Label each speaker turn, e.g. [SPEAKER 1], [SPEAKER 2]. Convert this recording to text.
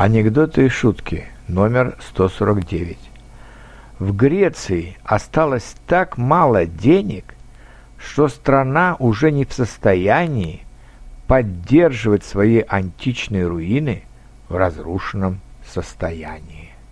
[SPEAKER 1] Анекдоты и шутки номер 149. В Греции осталось так мало денег, что страна уже не в состоянии поддерживать свои античные руины в разрушенном состоянии.